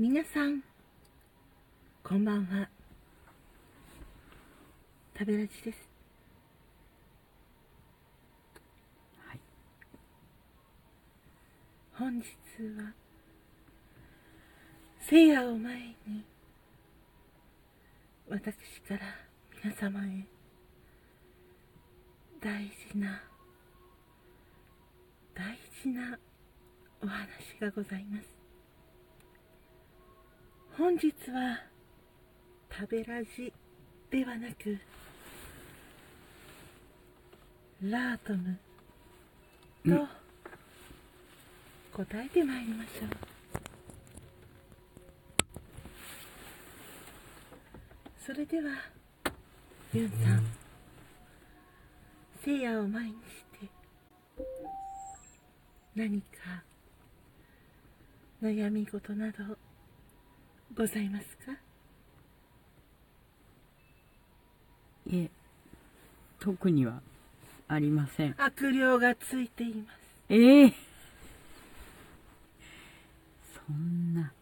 皆さん、こんばんは。食べらじです。はい。本日は、聖夜を前に、私から皆様へ、大事な、大事なお話がございます。本日は食べラジではなくラートムと答えてまいりましょう。それではユンさん聖夜を前にして何か悩み事などございますか？いえ、特にはありません。悪霊がついています。ええ。そんな、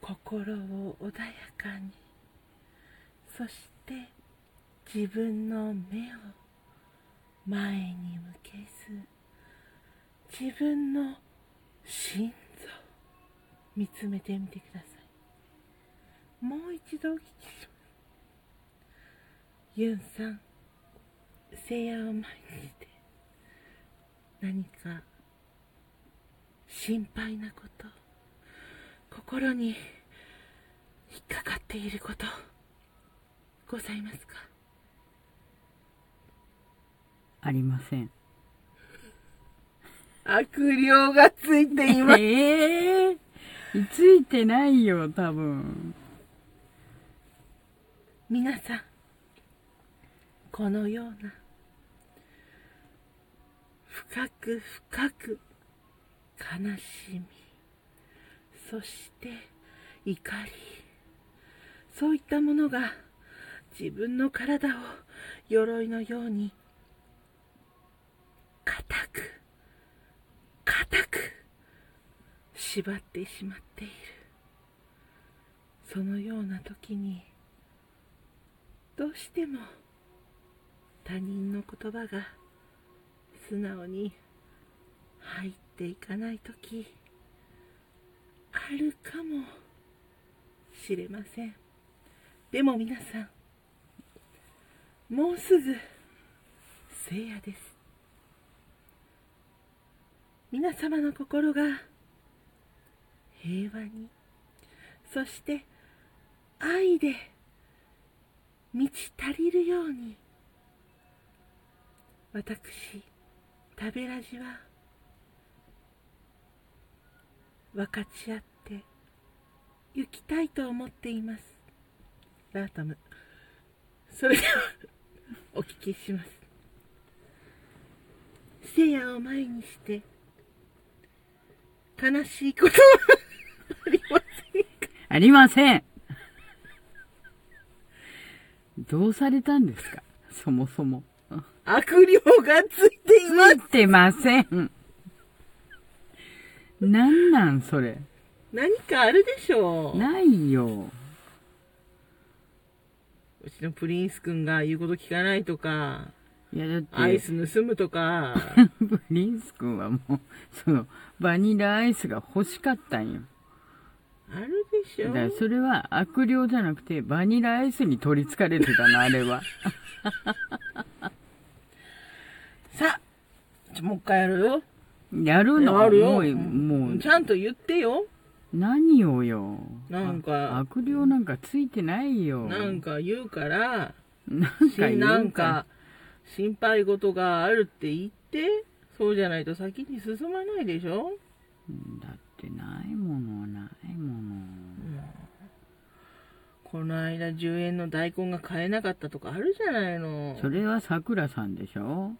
心を穏やかに。そして自分の目を前に向けず自分の心臓見つめてみてくださいもう一度お聞きしますユンさん聖夜を前にして何か心配なこと心に引っかかっていることございますか？ありません。悪霊がついていますええついてないよ、多分。皆さんこのような深く深く悲しみそして怒りそういったものが自分の体を鎧のように固く固く縛ってしまっている。そのような時にどうしても他人の言葉が素直に入っていかない時あるかもしれません。でも皆さんもうすぐ聖夜です。皆様の心が平和にそして愛で満ち足りるように。私食べラジは分かち合って行きたいと思っています。ラータム。それでは お聞きします。聖夜を前にして悲しいことはありませんか？ありません。どうされたんですか？そもそも。悪霊がついていつますいてません。なんなんそれ？何かあるでしょうないよ。うちのプリンス君が言うこと聞かないとか、いやだって、アイス盗むとか、プリンス君はもう、その、バニラアイスが欲しかったんよ。あるでしょだからそれは悪霊じゃなくて、バニラアイスに取り憑かれてたの、あれは。さあ、もう一回やる？よ。やるの？やるよ。もう、もうち、ゃんと言ってよ。何をよ？なんかあ悪霊なんかついてないよ。なんか言うから、なんかなんか、心配事があるって言って、そうじゃないと先に進まないでしょだってないものはないもの。この間10円の大根が買えなかったとかあるじゃないの。それはさくらさんでしょ？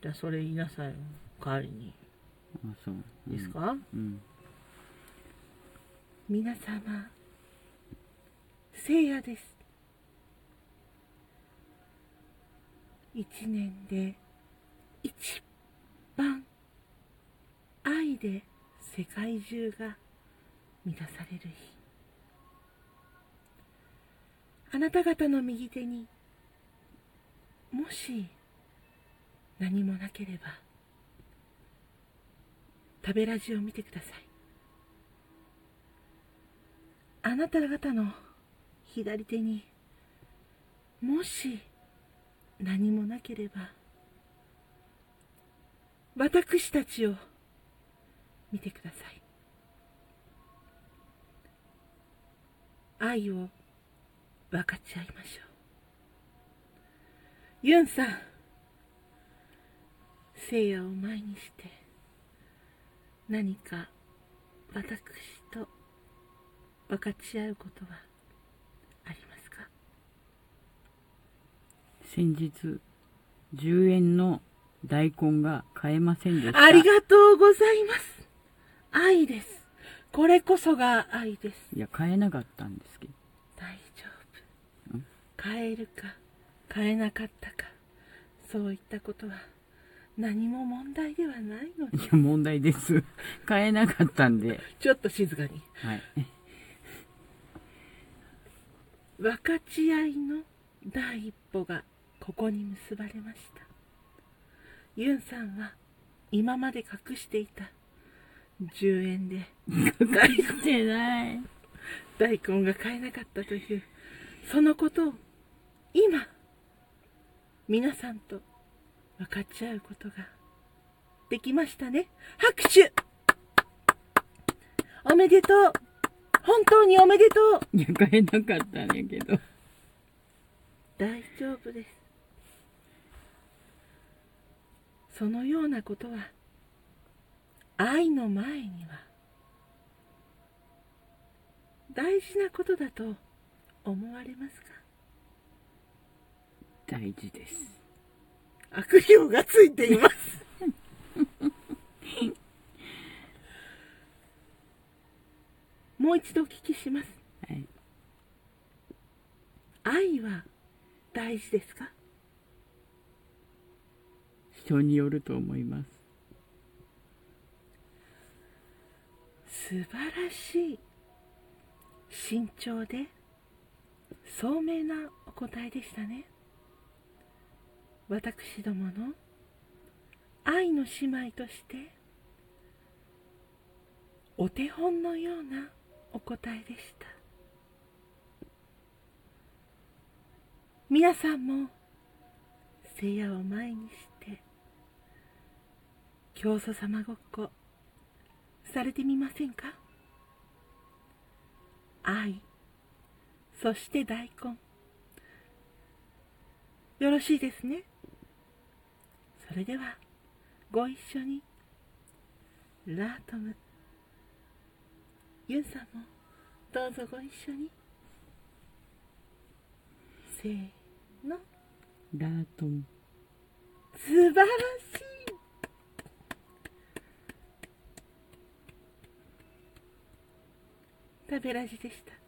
じゃあそれ言いなさいよ。代わりに。あ、そう。いいですか、うん。皆様、聖夜です。一年で一番愛で世界中が満たされる日あなた方の右手にもし何もなければ食べラジを見てください。あなた方の左手にもし何もなければ私たちを見てください。愛を分かち合いましょう。ユンさん聖夜を前にして何か私と分かち合うことはありますか？先日10円の大根が買えませんでした。ありがとうございます。愛です。これこそが愛です。いや買えなかったんですけど買えるか買えなかったかそういったことは何も問題ではないので。いや問題です。買えなかったんで。ちょっと静かに。はい。分かち合いの第一歩がここに結ばれました。ユンさんは今まで隠していた10円で 買してない。大根が買えなかったというそのことを今皆さんと分かち合うことができましたね。拍手。おめでとう。本当におめでとう。いや買えなかったんやけど。大丈夫です。そのようなことは愛の前には大事なことだと思われますか？大事です。悪評がついています。もう一度お聞きします。はい。愛は大事ですか？人によると思います。素晴らしい慎重で聡明なお答えでしたね私どもの愛の姉妹としてお手本のようなお答えでした。皆さんも聖夜を前にして教祖様ごっこされてみませんか？愛そして大根。よろしいですね？それではご一緒にラートムユンさんもどうぞご一緒に。せーの。ラートン素晴らしい。食べラジでした